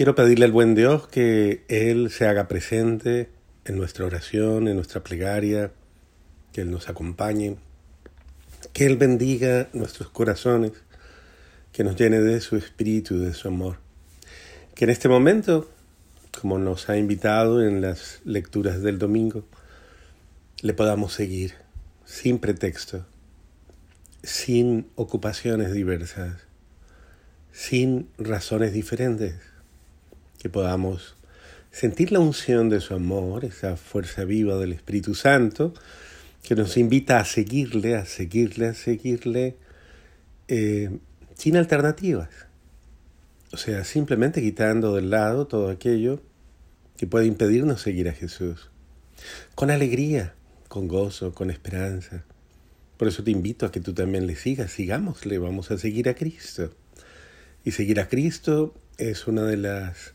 Quiero pedirle al buen Dios que Él se haga presente en nuestra oración, en nuestra plegaria, que Él nos acompañe, que Él bendiga nuestros corazones, que nos llene de su espíritu, de su amor. Que en este momento, como nos ha invitado en las lecturas del domingo, le podamos seguir sin pretexto, sin ocupaciones diversas, sin razones diferentes que podamos sentir la unción de su amor, esa fuerza viva del Espíritu Santo, que nos invita a seguirle, a seguirle, a seguirle, eh, sin alternativas. O sea, simplemente quitando del lado todo aquello que puede impedirnos seguir a Jesús. Con alegría, con gozo, con esperanza. Por eso te invito a que tú también le sigas, sigámosle, vamos a seguir a Cristo. Y seguir a Cristo es una de las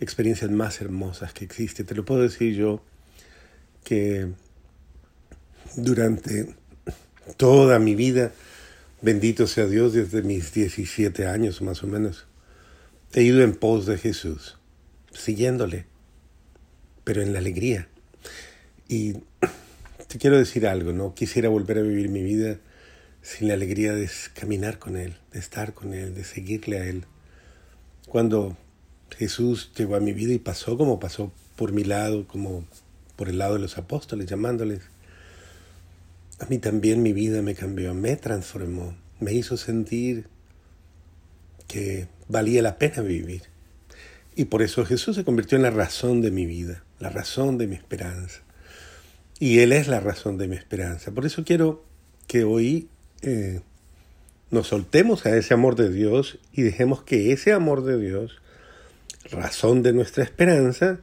experiencias más hermosas que existe. Te lo puedo decir yo que durante toda mi vida, bendito sea Dios, desde mis 17 años más o menos, he ido en pos de Jesús, siguiéndole, pero en la alegría. Y te quiero decir algo, no quisiera volver a vivir mi vida sin la alegría de caminar con Él, de estar con Él, de seguirle a Él. Cuando Jesús llegó a mi vida y pasó como pasó por mi lado, como por el lado de los apóstoles, llamándoles. A mí también mi vida me cambió, me transformó, me hizo sentir que valía la pena vivir. Y por eso Jesús se convirtió en la razón de mi vida, la razón de mi esperanza. Y Él es la razón de mi esperanza. Por eso quiero que hoy eh, nos soltemos a ese amor de Dios y dejemos que ese amor de Dios razón de nuestra esperanza,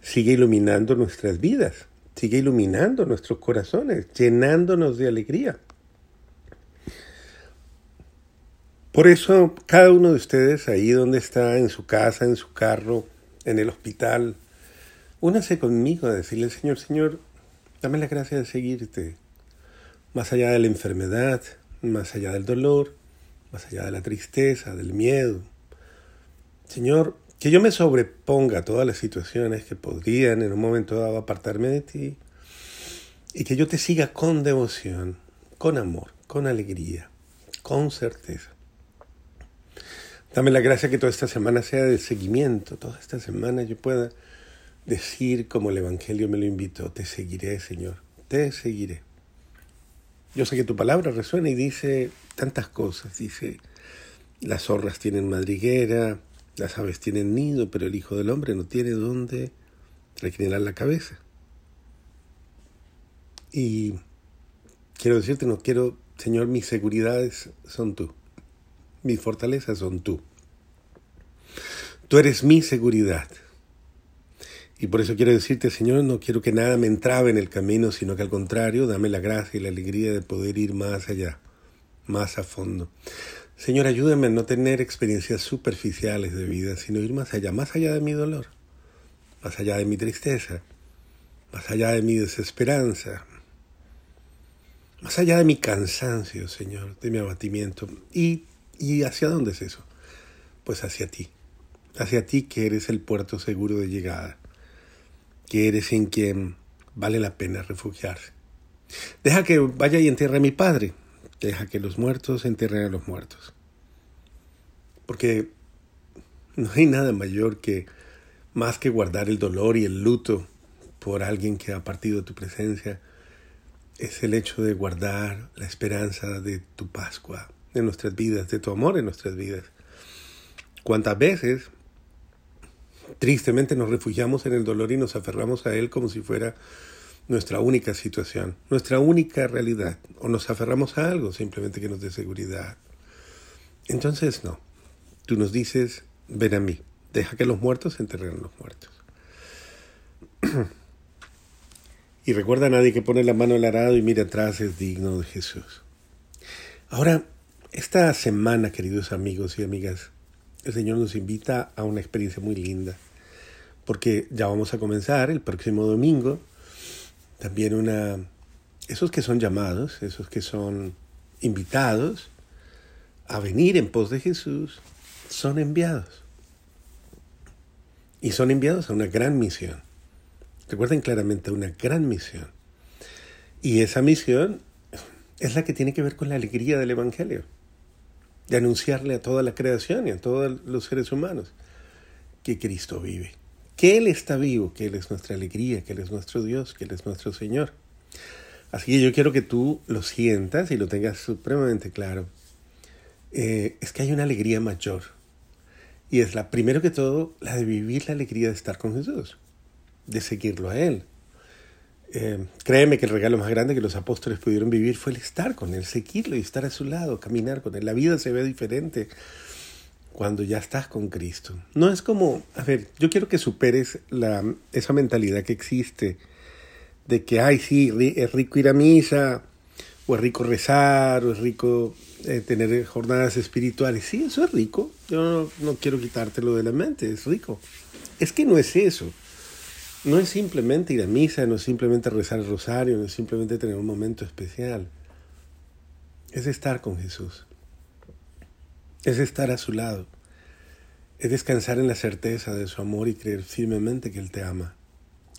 sigue iluminando nuestras vidas, sigue iluminando nuestros corazones, llenándonos de alegría. Por eso cada uno de ustedes ahí donde está, en su casa, en su carro, en el hospital, únase conmigo a decirle, Señor, Señor, dame la gracia de seguirte, más allá de la enfermedad, más allá del dolor, más allá de la tristeza, del miedo. Señor, que yo me sobreponga a todas las situaciones que podrían en un momento dado apartarme de ti y que yo te siga con devoción, con amor, con alegría, con certeza. Dame la gracia que toda esta semana sea de seguimiento, toda esta semana yo pueda decir como el Evangelio me lo invitó, te seguiré Señor, te seguiré. Yo sé que tu palabra resuena y dice tantas cosas, dice, las zorras tienen madriguera, las aves tienen nido, pero el Hijo del Hombre no tiene dónde reclinar la cabeza. Y quiero decirte, no quiero, Señor, mis seguridades son tú. Mis fortalezas son tú. Tú eres mi seguridad. Y por eso quiero decirte, Señor, no quiero que nada me entrabe en el camino, sino que al contrario, dame la gracia y la alegría de poder ir más allá, más a fondo. Señor, ayúdame a no tener experiencias superficiales de vida, sino ir más allá, más allá de mi dolor, más allá de mi tristeza, más allá de mi desesperanza, más allá de mi cansancio, Señor, de mi abatimiento. ¿Y, y hacia dónde es eso? Pues hacia ti, hacia ti que eres el puerto seguro de llegada, que eres en quien vale la pena refugiarse. Deja que vaya y entierre a mi Padre, Deja que los muertos entierren a los muertos. Porque no hay nada mayor que más que guardar el dolor y el luto por alguien que ha partido de tu presencia, es el hecho de guardar la esperanza de tu Pascua en nuestras vidas, de tu amor en nuestras vidas. ¿Cuántas veces tristemente nos refugiamos en el dolor y nos aferramos a él como si fuera nuestra única situación, nuestra única realidad, o nos aferramos a algo simplemente que nos dé seguridad. Entonces no, tú nos dices, ven a mí, deja que los muertos enterren a los muertos. y recuerda a nadie que pone la mano al arado y mira atrás es digno de Jesús. Ahora, esta semana, queridos amigos y amigas, el Señor nos invita a una experiencia muy linda, porque ya vamos a comenzar el próximo domingo también una, esos que son llamados, esos que son invitados a venir en pos de Jesús, son enviados. y son enviados a una gran misión. Recuerden claramente, una gran misión. Y esa misión es la que tiene que ver con la alegría del Evangelio, de anunciarle a toda la creación y a todos los seres humanos que Cristo vive, que Él está vivo, que Él es nuestra alegría, que Él es nuestro Dios, que Él es nuestro Señor. Así que yo quiero que tú lo sientas y lo tengas supremamente claro. Eh, es que hay una alegría mayor. Y es la, primero que todo, la de vivir la alegría de estar con Jesús, de seguirlo a Él. Eh, créeme que el regalo más grande que los apóstoles pudieron vivir fue el estar con Él, seguirlo y estar a su lado, caminar con Él. La vida se ve diferente cuando ya estás con Cristo. No es como, a ver, yo quiero que superes la, esa mentalidad que existe de que, ay, sí, es rico ir a misa, o es rico rezar, o es rico eh, tener jornadas espirituales. Sí, eso es rico. Yo no, no quiero quitártelo de la mente, es rico. Es que no es eso. No es simplemente ir a misa, no es simplemente rezar el rosario, no es simplemente tener un momento especial. Es estar con Jesús. Es estar a su lado. Es descansar en la certeza de su amor y creer firmemente que Él te ama.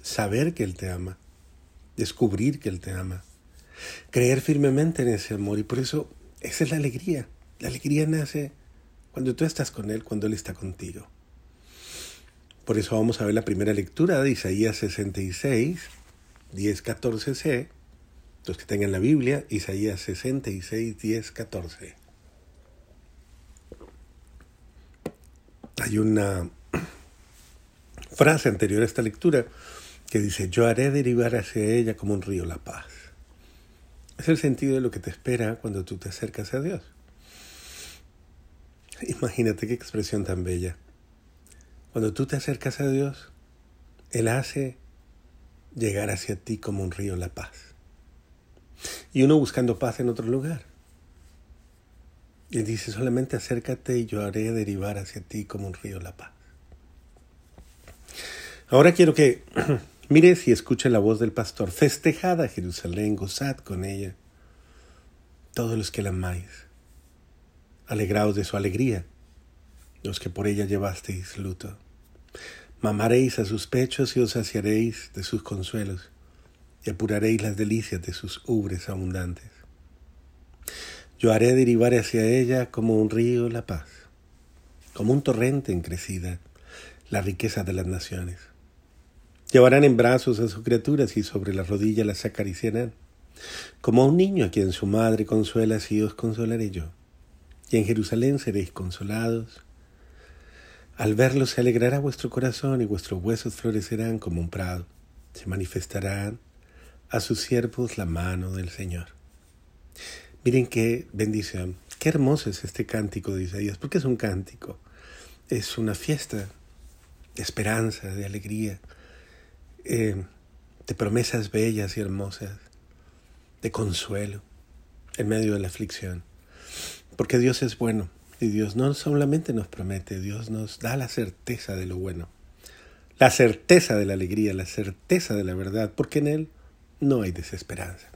Saber que Él te ama descubrir que Él te ama, creer firmemente en ese amor y por eso esa es la alegría. La alegría nace cuando tú estás con Él, cuando Él está contigo. Por eso vamos a ver la primera lectura de Isaías 66, 10, 14c. Los que tengan la Biblia, Isaías 66, 10, 14. Hay una frase anterior a esta lectura que dice, yo haré derivar hacia ella como un río la paz. Es el sentido de lo que te espera cuando tú te acercas a Dios. Imagínate qué expresión tan bella. Cuando tú te acercas a Dios, Él hace llegar hacia ti como un río la paz. Y uno buscando paz en otro lugar. Y dice, solamente acércate y yo haré derivar hacia ti como un río la paz. Ahora quiero que Mire si escucha la voz del pastor. Festejada Jerusalén, gozad con ella. Todos los que la amáis, alegraos de su alegría, los que por ella llevasteis luto. Mamaréis a sus pechos y os saciaréis de sus consuelos, y apuraréis las delicias de sus ubres abundantes. Yo haré derivar hacia ella como un río la paz, como un torrente en crecida, la riqueza de las naciones. Llevarán en brazos a sus criaturas y sobre la rodilla las acariciarán. Como a un niño a quien su madre consuela, así os consolaré yo. Y en Jerusalén seréis consolados. Al verlos se alegrará vuestro corazón y vuestros huesos florecerán como un prado. Se manifestarán a sus siervos la mano del Señor. Miren qué bendición, qué hermoso es este cántico de Isaías, porque es un cántico, es una fiesta de esperanza, de alegría, eh, de promesas bellas y hermosas, de consuelo en medio de la aflicción. Porque Dios es bueno y Dios no solamente nos promete, Dios nos da la certeza de lo bueno, la certeza de la alegría, la certeza de la verdad, porque en Él no hay desesperanza.